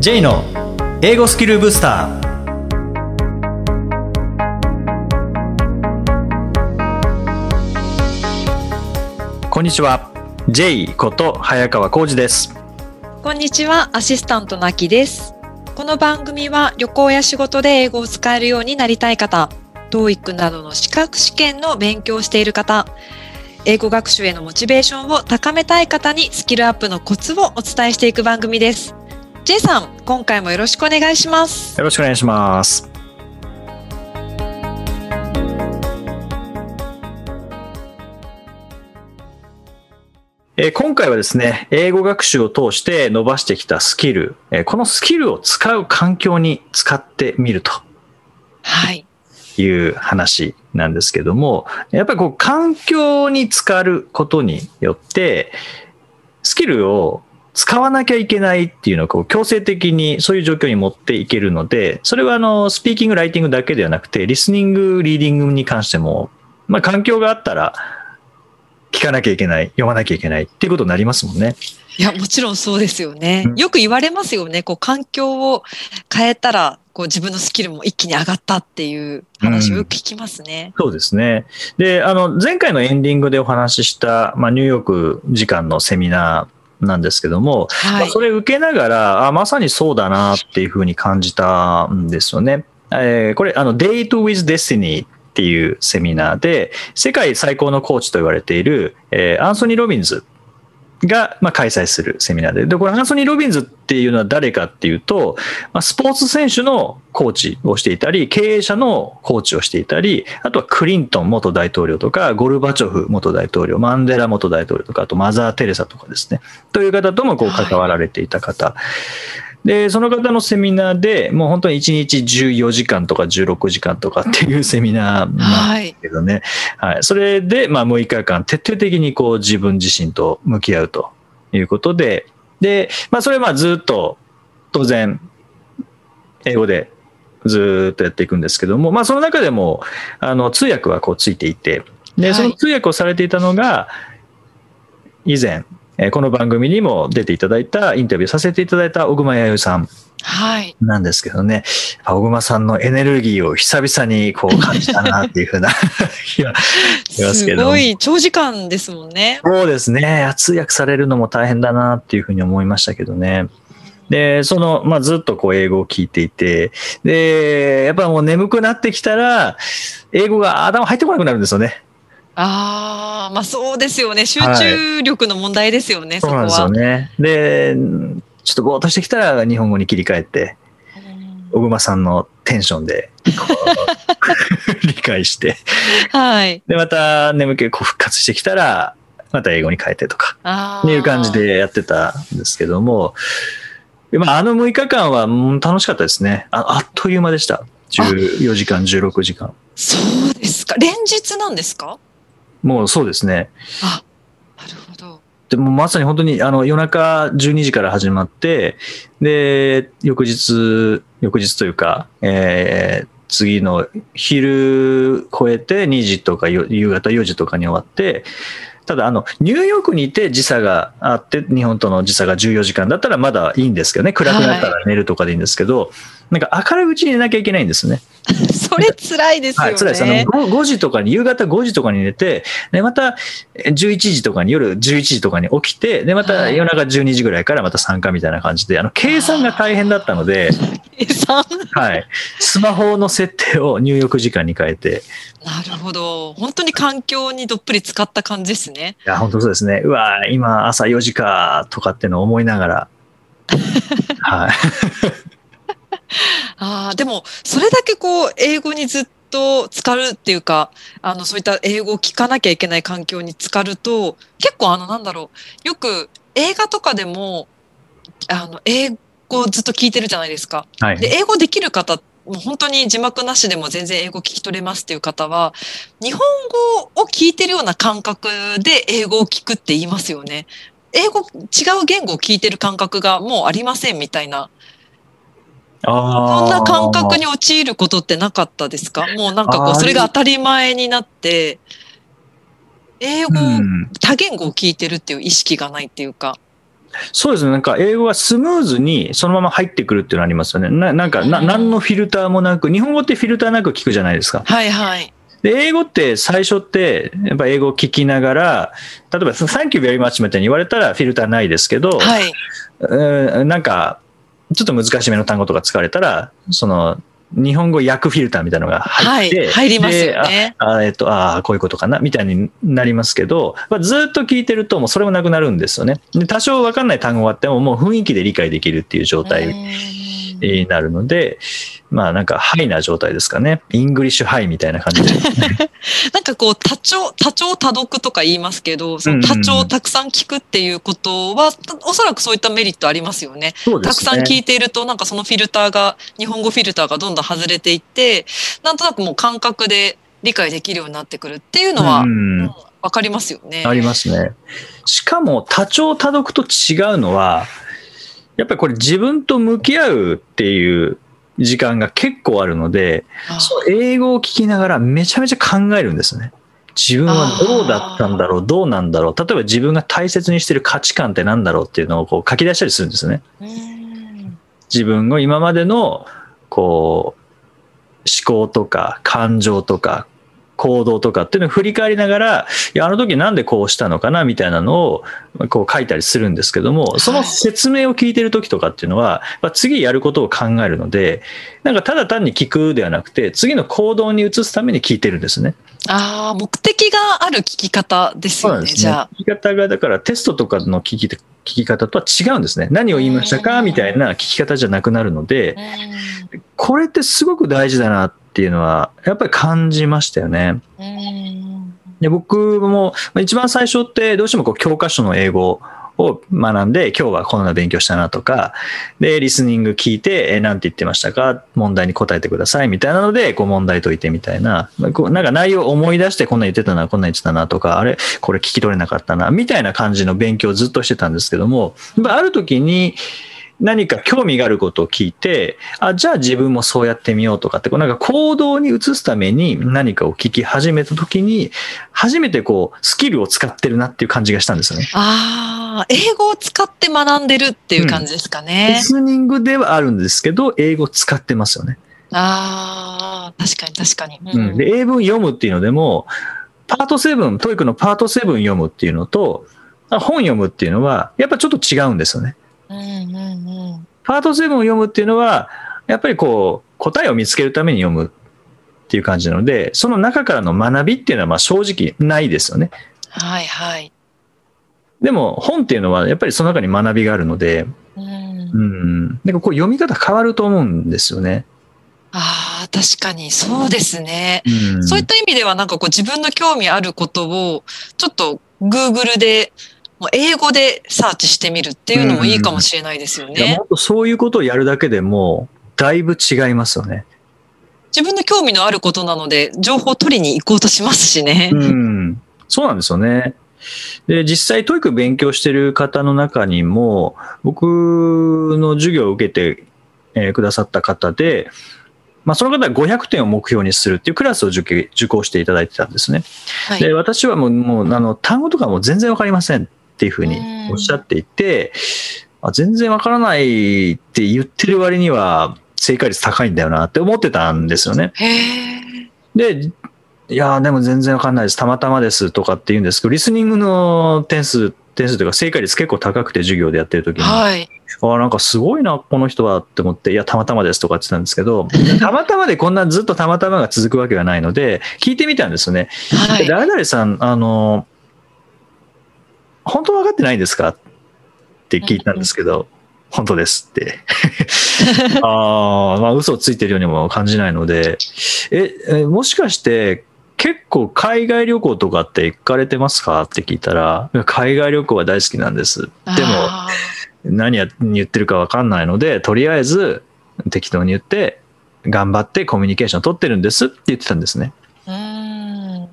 J の英語スキルブスターこんにちは J こと早川浩二ですこんにちは、アシスタントのあきです。この番組は旅行や仕事で英語を使えるようになりたい方、TOEIC などの資格試験の勉強をしている方、英語学習へのモチベーションを高めたい方にスキルアップのコツをお伝えしていく番組です。J さん、今回もよろしくお願いします。よろしくお願いしますえー今回はですね、英語学習を通して伸ばしてきたスキル、えーこのスキルを使う環境に使ってみるとはい。いう話なんですけども、やっぱりこう環境に使うことによって、スキルを使わなきゃいけないっていうのをこう強制的にそういう状況に持っていけるので、それはあの、スピーキング、ライティングだけではなくて、リスニング、リーディングに関しても、まあ環境があったら、聞かなきゃいけない、読まなきゃいけないっていうことになりますもんね。いや、もちろんそうですよねうん。よく言われますよね。こう、環境を変えたら、こう、自分のスキルも一気に上がったっていう話をよく聞きますね。そうですね。で、あの、前回のエンディングでお話しした、まあ、ニューヨーク時間のセミナーなんですけども、まはい。あそれ受けながら、あ、まさにそうだなっていうふうに感じたんですよね。えーこれ、あの、Date with Destiny っていうセミナーで、世界最高のコーチと言われている、えーアンソニー・ロビンズが、まあ、開催するセミナーで。で、これ、アンソニー・ロビンズっていうのは誰かっていうと、まあ、スポーツ選手のコーチをしていたり、経営者のコーチをしていたり、あとはクリントン元大統領とか、ゴルバチョフ元大統領、マンデラ元大統領とか、あとマザー・テレサとかですね。という方ともこうはい関わられていた方。で、その方のセミナーで、もう本当に1日14時間とか16時間とかっていうセミナーなんはい。けどね。はい。それで、まあ、6日間徹底的にこう自分自身と向き合うということで、で、まあ、それはまあずっと、当然、英語でずっとやっていくんですけども、まあ、その中でも、あの、通訳はこうついていて、で、はいその通訳をされていたのが、以前、えーこの番組にも出ていただいた、インタビューさせていただいた小熊弥生さんはい。なんですけどね、小熊さんのエネルギーを久々にこう感じたなっていうふうな 気がしますけど。すごい長時間ですもんね。そうですね。通訳されるのも大変だなっていうふうに思いましたけどね。で、その、まあ、ずっとこう英語を聞いていて、で、やっぱもう眠くなってきたら、英語が頭入ってこなくなるんですよね。ああ、まあそうですよね。集中力の問題ですよね、そこそうなんですよは。ね。で、ちょっとぼーっとしてきたら日本語に切り替えて、小熊さんのテンションで、理解して、はい。で、また眠気こう復活してきたら、また英語に変えてとか、いう感じ。でやってたんですけども、まあ、あの6日間はうん楽しかったですね。ああっという間でした。14時間、16時間。そうですか。連日なんですか？もうそうですね。あ、なるほど。でもまさに本当にあの夜中12時から始まって、で、翌日、翌日というか、えー次の昼超えて2時とかよ夕方4時とかに終わって、ただあの、ニューヨークにいて時差があって、日本との時差が14時間だったらまだいいんですけどね、暗くなったら寝るとかでいいんですけど、なんか明るいうちに寝なきゃいけないんですね。それ辛いですよね。はい、辛いです。あの 5, 5時とかに、夕方5時とかに寝て、で、また11時とかに、夜11時とかに起きて、で、また夜中12時ぐらいからまた参加みたいな感じで、あの、計算が大変だったので、計算？はい。スマホの設定を入浴時間に変えて、なるほど。本当に環境にどっぷり使った感じですね。いや、本当そうですね。うわ今朝4時か、とかってのを思いながら、はい。ああ、でも、それだけこう、英語にずっと浸かるっていうか、あの、そういった英語を聞かなきゃいけない環境に浸かると、結構あの、なんだろう、よく映画とかでも、あの、英語をずっと聞いてるじゃないですか。はい。で、英語できる方、もう本当に字幕なしでも全然英語聞き取れますっていう方は、日本語を聞いてるような感覚で英語を聞くって言いますよね。英語、違う言語を聞いてる感覚がもうありませんみたいな。あそんな感覚に。に陥ることってなかったですか？もうなんかこう、それが当たり前になって、英語、うん多言語を聞いてるっていう意識がないっていうか。そうですね。なんか英語がスムーズにそのまま入ってくるっていうのありますよね。ななんかな、うん何のフィルターもなく、日本語ってフィルターなく聞くじゃないですか。はいはい。で、英語って最初って、やっぱ英語を聞きながら、例えば、Thank you very much みたいに言われたらフィルターないですけど、はい。うんなんか、ちょっと難しめの単語とか使われたら、その、日本語訳フィルターみたいなのが入って、はい入りますよね。でああえっと、ああ、こういうことかな、みたいになりますけど、まあ、ずっと聞いてると、もうそれもなくなるんですよね。で多少分かんない単語があっても、もう雰囲気で理解できるっていう状態になるので、まあなんか、ハイな状態ですかね。 English high みたいな感じで。なんかこう多聴、多聴多読とか言いますけど、その多聴をたくさん聞くっていうことは、おそらくそういったメリットありますよね。ね。たくさん聞いていると、なんかそのフィルターが、日本語フィルターがどんどん外れていって、なんとなくもう感覚で理解できるようになってくるっていうのは、うんうんわかりますよね。ありますね。しかも多聴多読と違うのは、やっぱりこれ自分と向き合うっていう時間が結構あるので、英語を聞きながらめちゃめちゃ考えるんですね。自分はどうだったんだろう、どうなんだろう。例えば自分が大切にしてる価値観ってなんだろうっていうのをこう書き出したりするんですね。うん自分の今までのこう思考とか感情とか行動とかっていうのを振り返りながら、いや、あの時なんでこうしたのかなみたいなのをこう書いたりするんですけども、その説明を聞いてる時とかっていうのは、まあ、次やることを考えるので、なんかただ単に聞くではなくて、次の行動に移すために聞いてるんですね。ああ、目的がある聞き方ですよね、じゃあ。聞き方が、だからテストとかの聞き聞き方とは違うんですね。何を言いましたか？みたいな聞き方じゃなくなるので、これってすごく大事だなっていうのは、やっぱり感じましたよね。で僕もまあ一番最初ってどうしてもこう教科書の英語を学んで今日はこんな勉強したなとか、で、リスニング聞いて、えーなんて言ってましたか？問題に答えてくださいみたいなので、こう問題解いてみたいな、まあこうなんか内容を思い出してこんなん言ってたな、こんなん言ってたなとか、あれ、これ聞き取れなかったな、みたいな感じの勉強をずっとしてたんですけども、ある時に、何か興味があることを聞いて、あ、じゃあ自分もそうやってみようとかって、こうなんか行動に移すために何かを聞き始めた時に、初めてこう、スキルを使ってるなっていう感じがしたんですよね。ああ、英語を使って学んでるっていう感じですかリね。スニングではあるんですけど、英語を使ってますよね。ああ、確かに確かに。うん、で、英文読むっていうのでも、パート7、 TOEIC のパート7読むっていうのと、あ本読むっていうのは、やっぱちょっと違うんですよね。パート7を読むっていうのは、やっぱりこう、答えを見つけるために読むっていう感じなので、その中からの学びっていうのはまあ正直ないですよね。はいはい。でも本っていうのはやっぱりその中に学びがあるので、うんうん、なんかこう読み方変わると思うんですよね。ああ、確かにそうですね。うん、そういった意味ではなんかこう自分の興味あることをちょっと Google でもう英語でサーチしてみるっていうのもいいかもしれないですよね。いやもっとそういうことをやるだけでも、だいぶ違いますよね。自分の興味のあることなので情報を取りに行こうとしますしね。うん、そうなんですよね。で、実際、 TOEIC 勉強してる方の中にも、僕の授業を受けて、えーくださった方で、まあ、その方は500点を目標にするっていうクラスを受け受講していただいてたんですね。はいで、私はもう、もうあの単語とかも全然わかりませんっていうふうにおっしゃっていて、あ全然わからないって言ってる割には正解率高いんだよなって思ってたんですよね。で、いやーでも全然わかんないです。たまたまですとかって言うんですけど、リスニングの点数、点数というか正解率結構高くて授業でやってる時に、はい。あーなんかすごいな、この人はって思って、いや、たまたまですとかって言ってたんですけど、たまたまでこんなずっとたまたまが続くわけがないので、聞いてみたんですよね。はい。誰々さん、あの、本当分かってないですか？って聞いたんですけど、本当ですって。ああ、まあ嘘をついてるようにも感じないので、え、えもしかして結構海外旅行とかって行かれてますか？って聞いたら、海外旅行は大好きなんです。でも、あ何や言ってるか分かんないので、とりあえず適当に言って、頑張ってコミュニケーション取ってるんですって言ってたんですね。ーうん。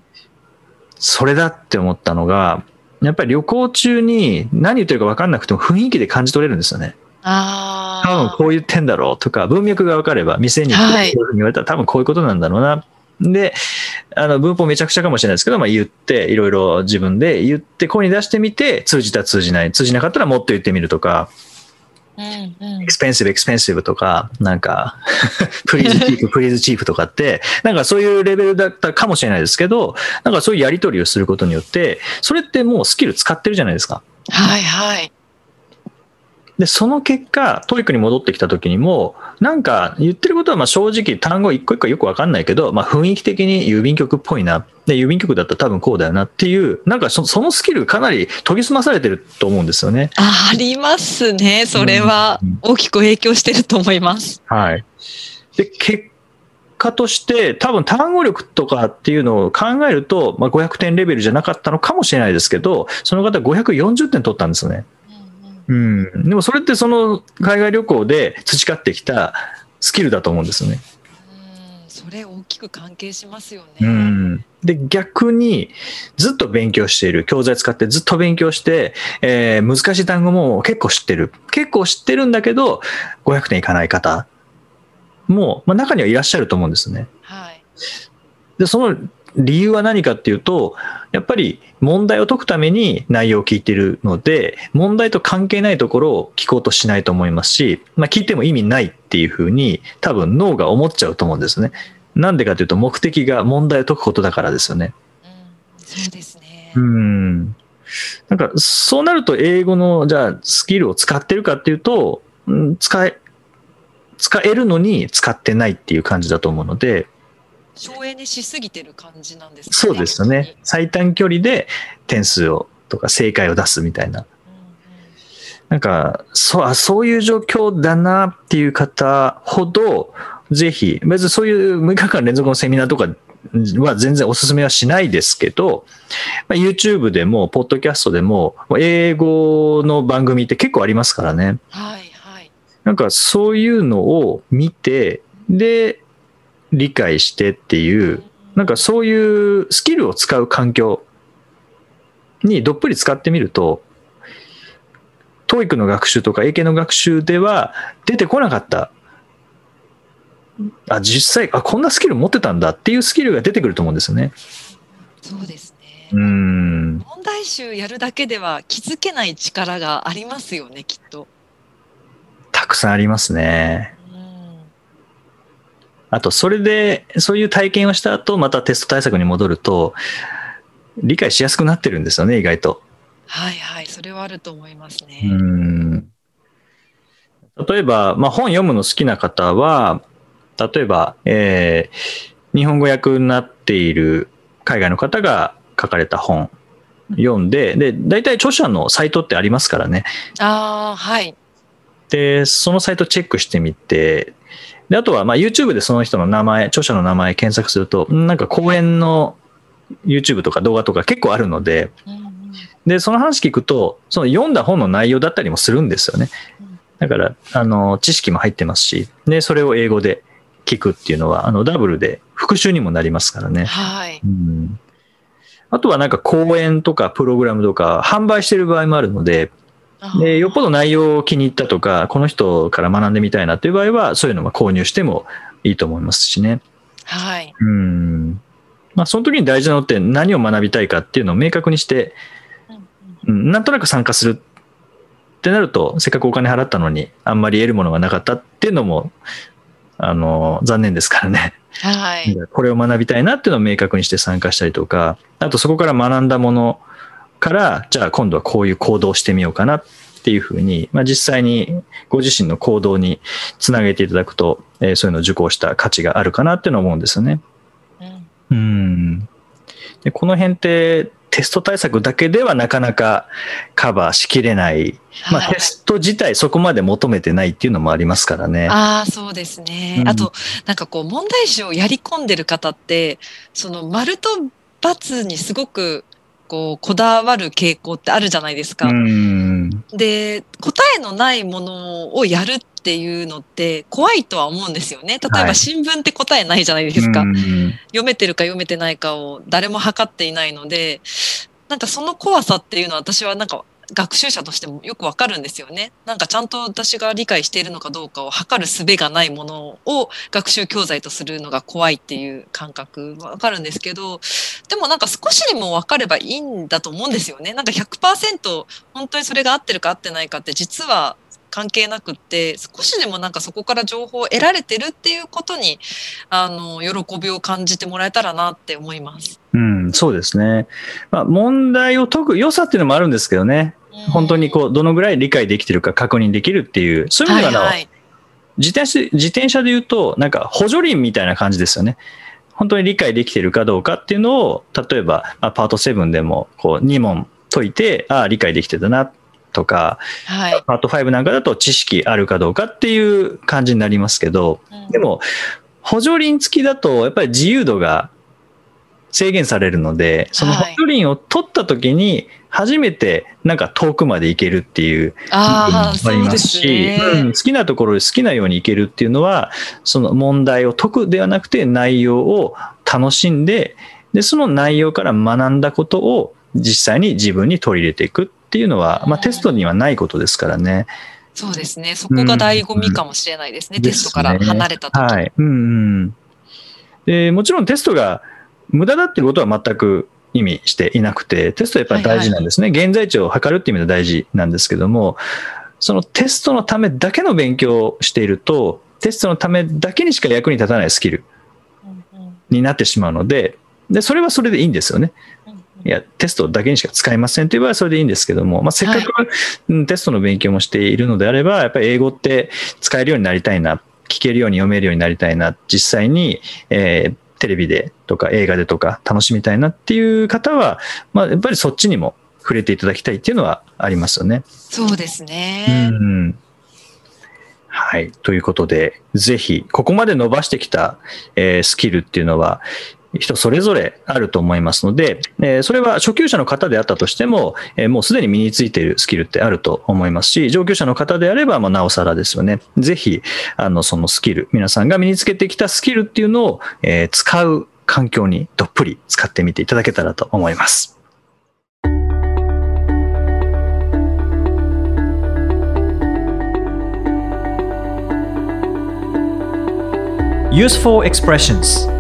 それだって思ったのが、やっぱり旅行中に何言ってるか分かんなくても雰囲気で感じ取れるんですよね。あ多分あ。こう言ってんだろうとか、文脈が分かれば、店に行ってはいこういうふうに言われたら多分こういうことなんだろうな。で、あの、文法めちゃくちゃかもしれないですけど、まあ言って、いろいろ自分で言って、声に出してみて、通じた通じない、通じなかったらもっと言ってみるとか、 expensive、expensive とか、なんか、 please cheap、please cheap とかって、なんかそういうレベルだったかもしれないですけど、なんかそういうやり取りをすることによって、それってもうスキル使ってるじゃないですか。はいはい。で、その結果、 TOEIC に戻ってきた時にも、なんか言ってることはまあ正直単語一個一個よくわかんないけど、まあ雰囲気的に郵便局っぽいな。で、郵便局だったら多分こうだよなっていう、なんかそそのスキルかなり研ぎ澄まされてると思うんですよね。あありますね。それはうん大きく影響してると思います。はい。で、結果として、多分単語力とかっていうのを考えると、まあ、500点レベルじゃなかったのかもしれないですけど、その方540点取ったんですよね。うん。でもそれってその海外旅行で培ってきたスキルだと思うんですよね。うんそれ大きく関係しますよね。うん。で、逆にずっと勉強している、教材使ってずっと勉強して、えー難しい単語も結構知ってる。結構知ってるんだけど、500点いかない方も、まあ、中にはいらっしゃると思うんですね。はい。で、その理由は何かっていうと、やっぱり問題を解くために内容を聞いているので、問題と関係ないところを聞こうとしないと思いますし、まあ聞いても意味ないっていうふうに多分脳が思っちゃうと思うんですね。なんでかというと目的が問題を解くことだからですよね。うん、そうですね。うん。なんかそうなると英語のじゃあスキルを使ってるかっていうと、うん使え、使えるのに使ってないっていう感じだと思うので、省エネしすぎてる感じなんですかそうですよね。。最短距離で点数をとか正解を出すみたいな。うんなんか、そう、あそういう状況だなっていう方ほど、ぜひ、別にそういう6日間連続のセミナーとかは全然お勧めはしないですけど、まあ、YouTube でも、ポッドキャストでも、英語の番組って結構ありますからね。はいはい。なんかそういうのを見て、で、理解してっていう、なんかそういうスキルを使う環境にどっぷり使ってみると、TOEIC の学習とか英検の学習では出てこなかった。あ、実際、あ、こんなスキル持ってたんだっていうスキルが出てくると思うんですよね。そうですね。うーん。問題集やるだけでは気づけない力がありますよね、きっと。たくさんありますね。うんあと、それで、そういう体験をした後、またテスト対策に戻ると、理解しやすくなってるんですよね、意外と。はいはい、それはあると思いますうね。ん例えば、まあ、本読むの好きな方は、例えば、えー日本語訳になっている海外の方が書かれた本読んで、で、大体著者のサイトってありますからね。ああ、はい。で、そのサイトチェックしてみて、で、あとは、まあ、YouTube でその人の名前、著者の名前検索すると、んなんか講演の YouTube とか動画とか結構あるので、で、その話聞くと、その読んだ本の内容だったりもするんですよねうん。だから、あの、知識も入ってますし、で、それを英語で聞くっていうのは、あの、ダブルで復習にもなりますからね。はい。うん。あとはなんか講演とかプログラムとか販売してる場合もあるので、で、よっぽど内容を気に入ったとか、この人から学んでみたいなっていう場合は、そういうのも購入してもいいと思いますしね。はい。うん。まあ、その時に大事なのって何を学びたいかっていうのを明確にして、うん、なんとなく参加するってなると、せっかくお金払ったのに、あんまり得るものがなかったっていうのも、あの、残念ですからね。はい。これを学びたいなっていうのを明確にして参加したりとか、あとそこから学んだものから、じゃあ今度はこういう行動をしてみようかなっていうふうに、まあ、実際にご自身の行動につなげていただくと、えーそういうのを受講した価値があるかなっていうのを思うんですよね。うんうん。でこの辺ってテスト対策だけではなかなかカバーしきれない。まあ、はいテスト自体そこまで求めてないっていうのもありますからね。ああ、そうですね。うんあと、なんかこう、問題集をやり込んでる方って、その、丸と×にすごく、こう、こだわる傾向ってあるじゃないですか。うん。で、答えのないものをやるっていうのって怖いとは思うんですよね。例えはいば新聞って答えないじゃないですか。うん読めてるか読めてないかを誰も測っていないので、なんかその怖さっていうのは私はなんか学習者としてもよくわかるんですよね。なんかちゃんと私が理解しているのかどうかを測る術がないものを学習教材とするのが怖いっていう感覚わかるんですけど、でもなんか少しでもわかればいいんだと思うんですよね。なんか100%本当にそれが合ってるか合ってないかって実は関係なくって少しでもなんかそこから情報を得られてるっていうことにあの喜びを感じてもらえたらなって思います。うん、そうですね。まあ、問題を解く良さっていうのもあるんですけどね。本当にこう、どのぐらい理解できてるか確認できるっていう、そういう意味でははいはい自転車、自転車で言うと、なんか補助輪みたいな感じですよね。本当に理解できてるかどうかっていうのを、例えば、まあパート7でも、こう、2問解いて、ああ、理解できてたな、とか、はいパート5なんかだと知識あるかどうかっていう感じになりますけど、うんでも、補助輪付きだと、やっぱり自由度が制限されるので、その補はい助輪を取った時に、初めてなんか遠くまで行けるっていうありますし、ね。うん好きなところで好きなように行けるっていうのは、その問題を解くではなくて内容を楽しんで、で、その内容から学んだことを実際に自分に取り入れていくっていうのは、まあテストにはないことですからね。そうですね。そこが醍醐味かもしれないですね。テストから離れた時。はい。うんうん。で、もちろんテストが無駄だっていうことは全く意味していなくて、テストはやっぱり大事なんですね。現在地を測るっていう意味では大事なんですけども、そのテストのためだけの勉強をしていると、テストのためだけにしか役に立たないスキルになってしまうので、で、それはそれでいいんですよね。うんいや、テストだけにしか使えませんという場合はそれでいいんですけども、まあ、せっかく、うんテストの勉強もしているのであれば、やっぱり英語って使えるようになりたいな、聞けるように読めるようになりたいな、実際に、えーテレビでとか映画でとか楽しみたいなっていう方は、まあ、やっぱりそっちにも触れていただきたいっていうのはありますよね。そうですね。うんはい。ということで、ぜひ、ここまで伸ばしてきた、えースキルっていうのは、人それぞれあると思いますので、えそれは初級者の方であったとしても、えもうすでに身についているスキルってあると思いますし、上級者の方であれば、ま、なおさらですよね。ぜひ、あの、そのスキル、皆さんが身につけてきたスキルっていうのを、え使う環境にどっぷり使ってみていただけたらと思います。Useful expressions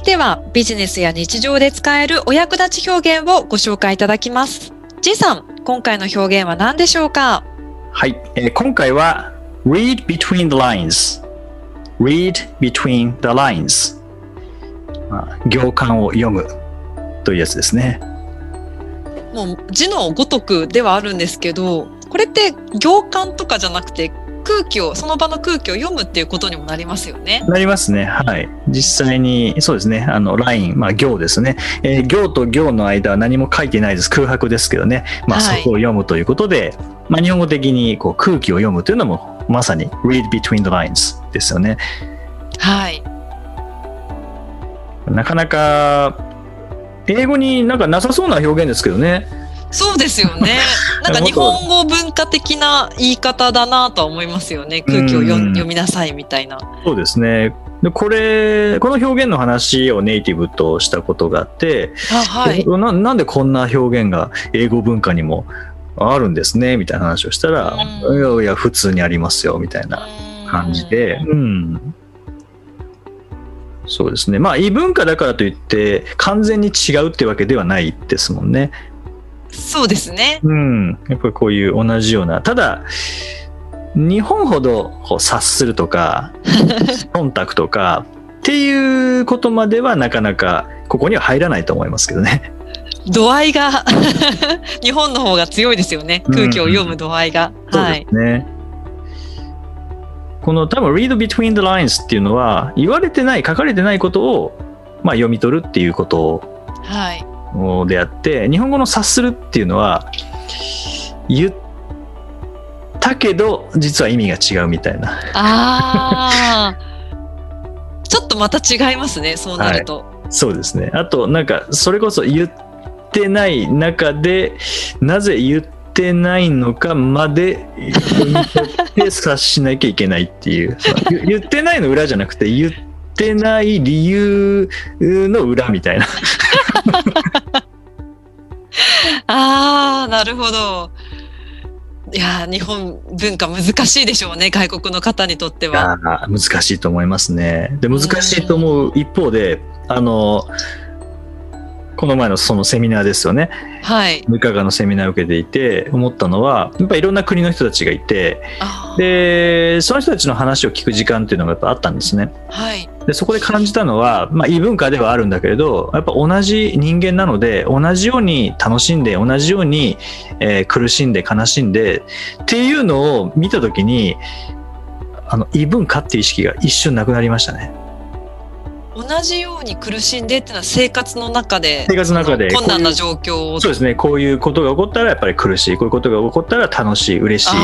いてはビジネスや日常で使えるお役立ち表現をご紹介いただきます。G さん、今回の表現は何でしょうか？はい、えー今回は read between the lines read between the lines まあ行間を読むというやつですね。もう字のごとくではあるんですけど、これって行間とかじゃなくて空気を、その場の空気を読むっていうことにもなりますよね。なりますね。はい。実際に、そうですね。あの、ライン、まあ、行ですね。えー行と行の間は何も書いてないです。空白ですけどね。まあ、そはいこを読むということで、まあ、日本語的にこう空気を読むというのも、まさに read between the lines ですよね。はい。なかなか、英語になんかなさそうな表現ですけどね。そうですよね。なんか日本語文化的な言い方だなとは思いますよね。空気を読みなさいみたいな。そうですね。でこれ、この表現の話をネイティブとしたことがあって、あはい。ななんでこんな表現が英語文化にもあるんですねみたいな話をしたら、うんいやいや、普通にありますよみたいな感じで、うん。そうですね。まあ、異文化だからといって、完全に違うってわけではないですもんね。そうですね。うん。やっぱりこういう同じような、ただ、日本ほどこう察するとか、忖度とか、っていうことまではなかなかここには入らないと思いますけどね。度合いが 日本の方が強いですよね。空気を読む度合いが。そうはい。ですね。この多分 read between the lines っていうのは言われてない書かれてないことをまあ読み取るっていうことはい。であって日本語の察するっていうのは言ったけど実は意味が違うみたいなああ。ちょっとまた違いますね。そうなると。そうですねあとなんかそれこそ言ってない中でなぜ言ってないのかまで察しなきゃいけないっていう言 言ってないの裏じゃなくて言っってない理由の裏みたいな。ああ、なるほど。いやー、日本文化難しいでしょうね、外国の方にとっては。難しいと思いますね。で難しいと思う一方であのこの前のそのセミナーですよねはい。文化学のセミナーを受けていて思ったのはやっぱいろんな国の人たちがいてあーでその人たちの話を聞く時間っていうのがやっぱあったんですね。はい。でそこで感じたのは、まあ、異文化ではあるんだけれどやっぱ同じ人間なので同じように楽しんで同じように、えー苦しんで悲しんでっていうのを見た時にあの異文化っていう意識が一瞬なくなりましたね。同じように苦しんでっていうのは生活の中で生活の中で困難な状況をそうですねこういうことが起こったらやっぱり苦しいこういうことが起こったら楽しい嬉しい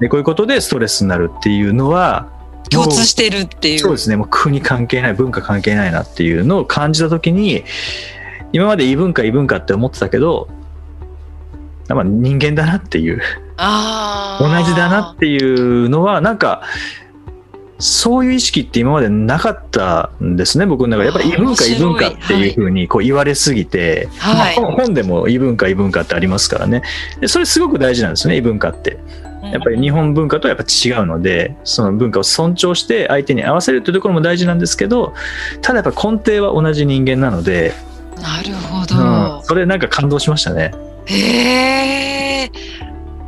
でこういうことでストレスになるっていうのは共通してるっていう。そうですね。もう国関係ない文化関係ないなっていうのを感じた時に今まで異文化異文化って思ってたけどまあ人間だなっていう。あ同じだななっていうのはなんかそういう意識って今までなかったんですね僕の中で。やっぱり異文化異文化っていうふうにこう言われすぎて、はい。まあ本本でも異文化異文化ってありますからね。でそれすごく大事なんですね異文化ってやっぱり日本文化とはやっぱ違うのでその文化を尊重して相手に合わせるというところも大事なんですけどただやっぱ根底は同じ人間なので、なるほうん。ど、それなんか感動しましたね。へえ。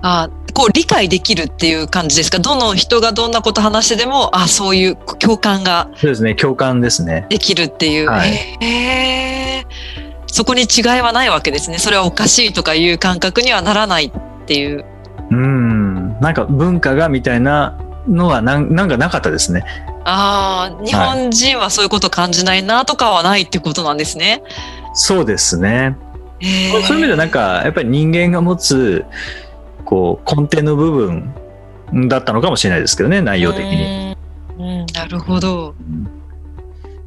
あこう理解できるっていう感じですか？どの人がどんなこと話してでもあそういう共感がそうですね。共感ですね。できるっていう、はい。へえ。そこに違いはないわけですね。それはおかしいとかいう感覚にはならないっていう。うんなんか文化がみたいなのはなんなんかなかったですね。ああ日本人はそういうこと感じないなとかはないってことなんですね、そうですね。へえそういう意味ではなんかやっぱり人間が持つこう根底の部分だったのかもしれないですけどね内容的に。うん。うんなるほど。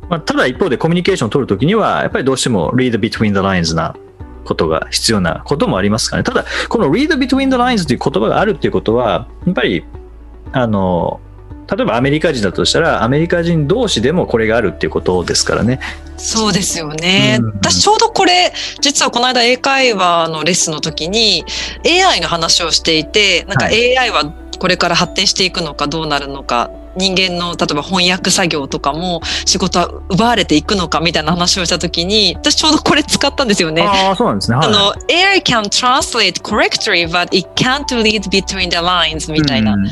まあ、ただ一方でコミュニケーションを取るときにはやっぱりどうしても read between the lines なことが必要なこともありますからねただこの read between the lines という言葉があるっていうことはやっぱりあの例えばアメリカ人だとしたらアメリカ人同士でもこれがあるっていうことですからね。そうですよね。うん私ちょうどこれ、実はこの間英会話のレッスンの時に AI の話をしていて、なんかは AI はこれから発展していくのかどうなるのか、人間の例えば翻訳作業とかも仕事は奪われていくのかみたいな話をした時に、私ちょうどこれ使ったんですよね。ああそうなんですね。はいあの、AI can translate correctly, but it can't read between the lines みたいな。うん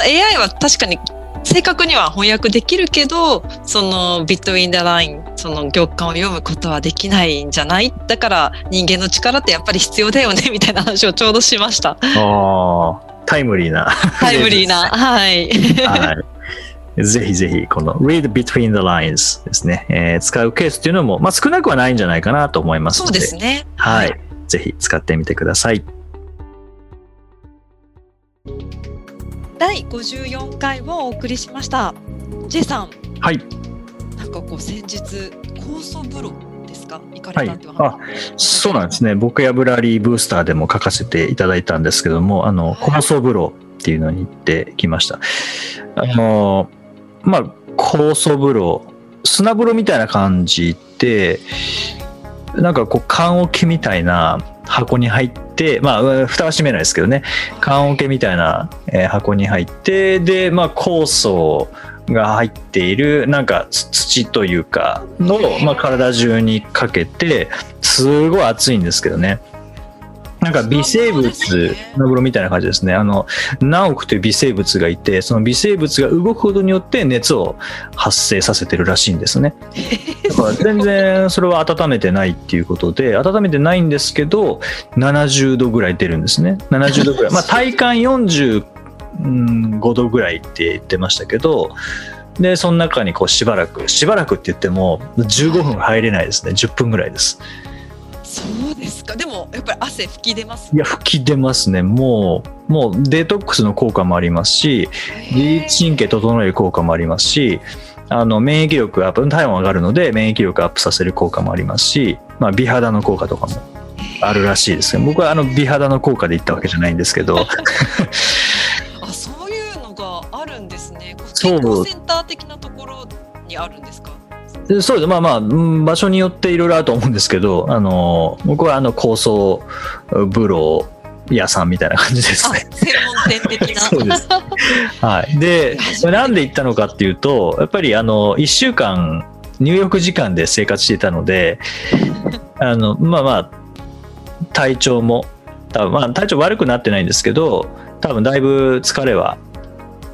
AI は確かに正確には翻訳できるけど、その between the line、その行間を読むことはできないんじゃない？だから人間の力ってやっぱり必要だよね？みたいな話をちょうどしました。ああタイムリーな。タイムリーな。はい。はい。ぜひぜひ、この read between the lines ですね、えー使うケースっていうのも、まあ、少なくはないんじゃないかなと思いますので。そうですね。はい。ぜひ使ってみてください。第54回をお送りしました。J さん、はい。なんかこう先日、酵素風呂ですか？行かはいれたっていう話、そうなんですね。ボキャブラリーブースターでも書かせていただいたんですけども、あの、酵素風呂っていうのに行ってきました。あの、まあ、酵素風呂、砂風呂みたいな感じで、なんかこう、缶桶みたいな箱に入って、まあ、蓋は閉めないですけどね、缶桶みたいな箱に入って、で、まあ、酵素が入っている、なんか土というか、の、まあ、体中にかけて、すごい熱いんですけどね。なんか微生物、砂風呂みたいな感じですね。あの、何億という微生物がいて、その微生物が動くことによって熱を発生させてるらしいんですね。だから全然それは温めてないっていうことで、温めてないんですけど、70度ぐらい出るんですね。70度ぐらい。まあ体感45度ぐらいって言ってましたけど、で、その中にこうしばらく、しばらくって言っても15分入れないですね。10分ぐらいです。そうですか。でもやっぱり汗吹き出ます？い。や、吹き出ますね。もう、もうデトックスの効果もありますし、自律神経整える効果もありますし、あの免疫力アップ、体温上がるので免疫力アップさせる効果もありますし、まあ、美肌の効果とかもあるらしいですね。僕はあの美肌の効果で言ったわけじゃないんですけど、あ、そういうのがあるんですね。センター的なところにあるんですそうですまあまあうん場所によっていろいろあると思うんですけどあの僕はあの高層風呂屋さんみたいな感じですあね。専門店的な そうです。はい。で、なんで行ったのかっていうと、やっぱりあの、1週間、入浴時間で生活していたので、あの、まあまあ、体調も、多分まあ体調悪くなってないんですけど、多分だいぶ疲れは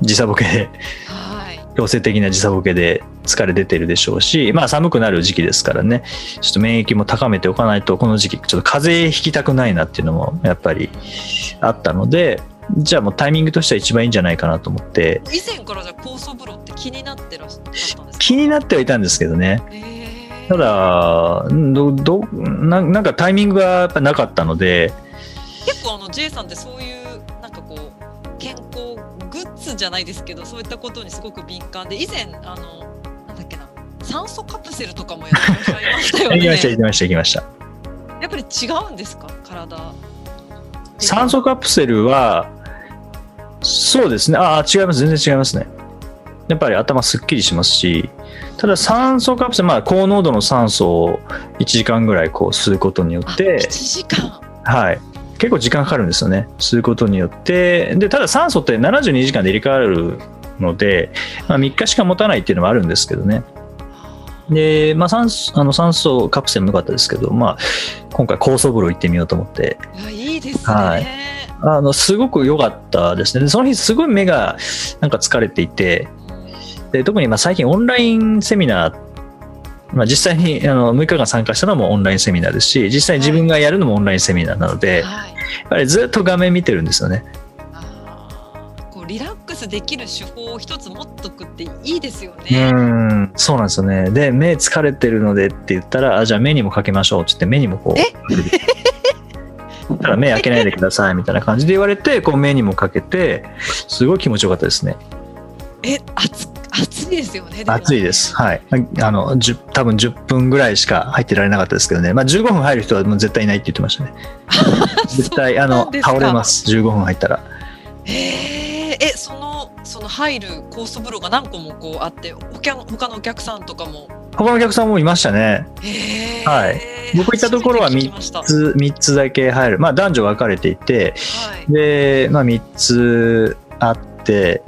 時差ボケで、はい強制的な時差ボケで疲れ出てるでしょうし、まあ寒くなる時期ですからね、ちょっと免疫も高めておかないと、この時期、ちょっと風邪ひきたくないなっていうのもやっぱりあったので、じゃあもうタイミングとしては一番いいんじゃないかなと思って、以前からじゃあ酵素風呂って気になってらっしゃったんですか？気になってはいたんですけどね。ただ、ど、ど、ななんかタイミングがやっぱなかったので、結構あの J さんってそういうなんかこう健康グッズじゃないですけどそういったことにすごく敏感で以前あのだっけな酸素カプセルとかもやってらっしゃいましたよ行きました、ね行きました、行きました。やっぱり違うんですか？体酸素カプセルは、そうですね。ああ、違います。全然違いますね。やっぱり頭すっきりしますし、ただ酸素カプセル、まあ高濃度の酸素を1時間ぐらいこう吸うことによあって1、時間はい。結構時間かかるんですよね。吸うことによって。で、ただ酸素って72時間で入れ替わるので、まあ、3日しか持たないっていうのもあるんですけどね。で、まあ酸素、あの酸素カプセルも良かったですけど、まあ、今回高層風呂行ってみようと思って、いやいいですね、はいあの、すごく良かったですね。でその日すごい目がなんか疲れていて、で特にまあ最近オンラインセミナー、まあ、実際にあの6日間参加したのもオンラインセミナーですし、実際に自分がやるのもオンラインセミナーなので、はいやっぱりずっと画面見てるんですよね。リラックスできる手法を一つ持っとくっていいですようね。ん、そうなんですよね。で、目疲れてるのでって言ったら、あじゃあ目にもかけましょうって言って、目にもこう。ただ目開けないでくださいみたいな感じで言われて、こう目にもかけて、すごい気持ちよかったですね。え暑暑いですよね。も暑いです。はい。あの、10多分10分ぐらいしか入ってられなかったですけどね。まあ15分入る人はもう絶対いないって言ってましたね。絶対、あの、倒れま。す。15分入ったら。へええそのその入るコース風呂が何個もこうあって他の他のお客さんとかも？他のお客さんもいましたね。へえはい僕行ったところは初めて聞きました3つ、3つだけ入る。まあ男女分かれていて、はいで、まあ3つあって、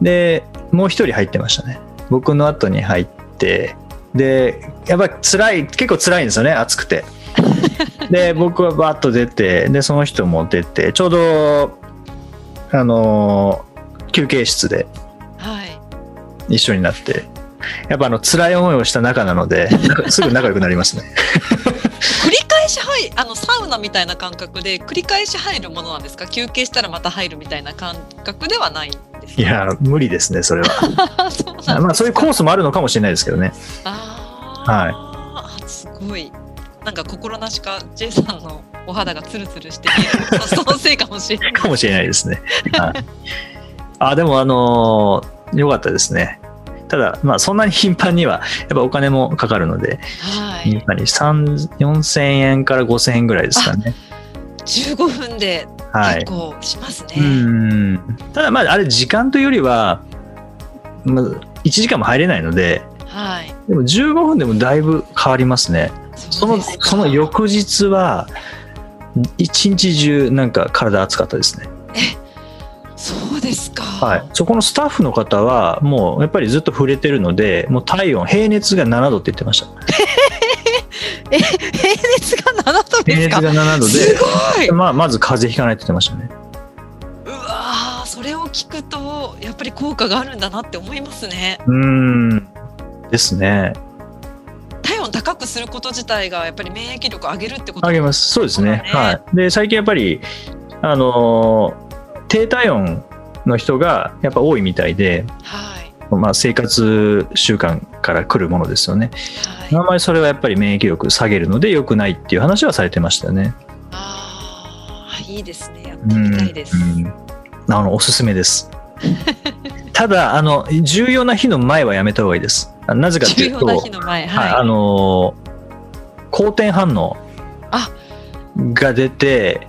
で、もう一人入ってましたね。僕の後に入って、で、やっぱり辛い、結構辛いんですよね、暑くて。で、僕はバーッと出て、で、その人も出て、ちょうど、あのー休憩室ではい。一緒になって、やっぱあの、辛い思いをした仲なので、すぐ仲良くなりますね。繰り返し入あのサウナみたいな感覚で繰り返し入るものなんですか？休憩したらまた入るみたいな感覚ではないんですか？いや、無理ですね、それは。そうまあ、そういうコースもあるのかもしれないですけどね。あーあすごいなんか心なしか J さんのお肌がツルツルして見えるそのせいかもしれないかもしれないですね。はい、あでも、あのーよかったですね。ただ、まあ、そんなに頻繁には、やっぱお金もかかるので、はいやっぱり3 4000円から5000円ぐらいですかね。15分ではい結。構しますね、うん。ただ、まあ、あれ、時間というよりは、まあ、1時間も入れないので、はいでも15分でもだいぶ変わりますね。その、その翌日は、一日中なんか体熱かったですね。そうですかはい。そこのスタッフの方は、もうやっぱりずっと触れてるので、もう体温、平熱が7度って言ってました。え平熱が7度ですか？平熱が7度すで、ごいまあ、まず風邪ひかないって言ってましたね。うわーそれを聞くとやっぱり効果があるんだなって思いますねうーん。ですね。体温高くすること自体がやっぱり免疫力を上げるってことあげます。そうですね。はい。で、最近やっぱり、あのー低体温の人がやっぱ多いみたいで、はいまあ、生活習慣から来るものですよね。はいあんまりそれはやっぱり免疫力下げるので良くないっていう話はされてましたよね。ああいいですねやっうんてみたいです、うんあの、おすすめです。ただ、あの、重要な日の前はやめた方がいいです。あなぜかっていうと、はい、はい、あのー好転反応あが出て、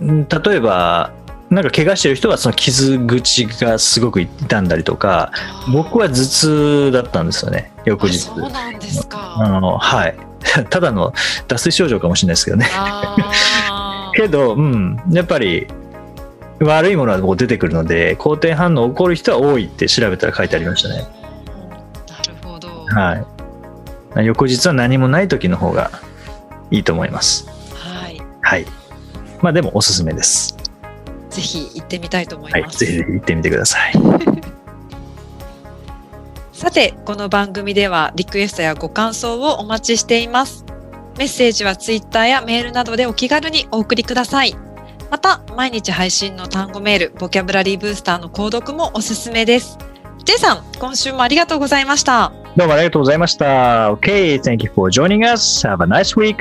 ん例えば、なんか怪我してる人はその傷口がすごく痛んだりとか、僕は頭痛だったんですよね、翌あ日。そうなんですか。あのはい。ただの脱水症状かもしれないですけどね。けど、うん、やっぱり悪いものはこう出てくるので、好転反応起こる人は多いって調べたら書いてありましたね。なるほど。はい。翌日は何もない時の方がいいと思います。はい。はい。まあでもおすすめです。ぜひ行ってみたいと思いはい。ます。ぜひぜひ行ってみてください。さて、この番組ではリクエストやご感想をお待ちしています。メッセージはツイッターやメールなどでお気軽にお送りください。また、毎日配信の単語メール、ボキャブラリーブースターの購読もおすすめです。J さん、今週もありがとうございました。どうもありがとうございました。OK thank you for joining us. Have a nice week.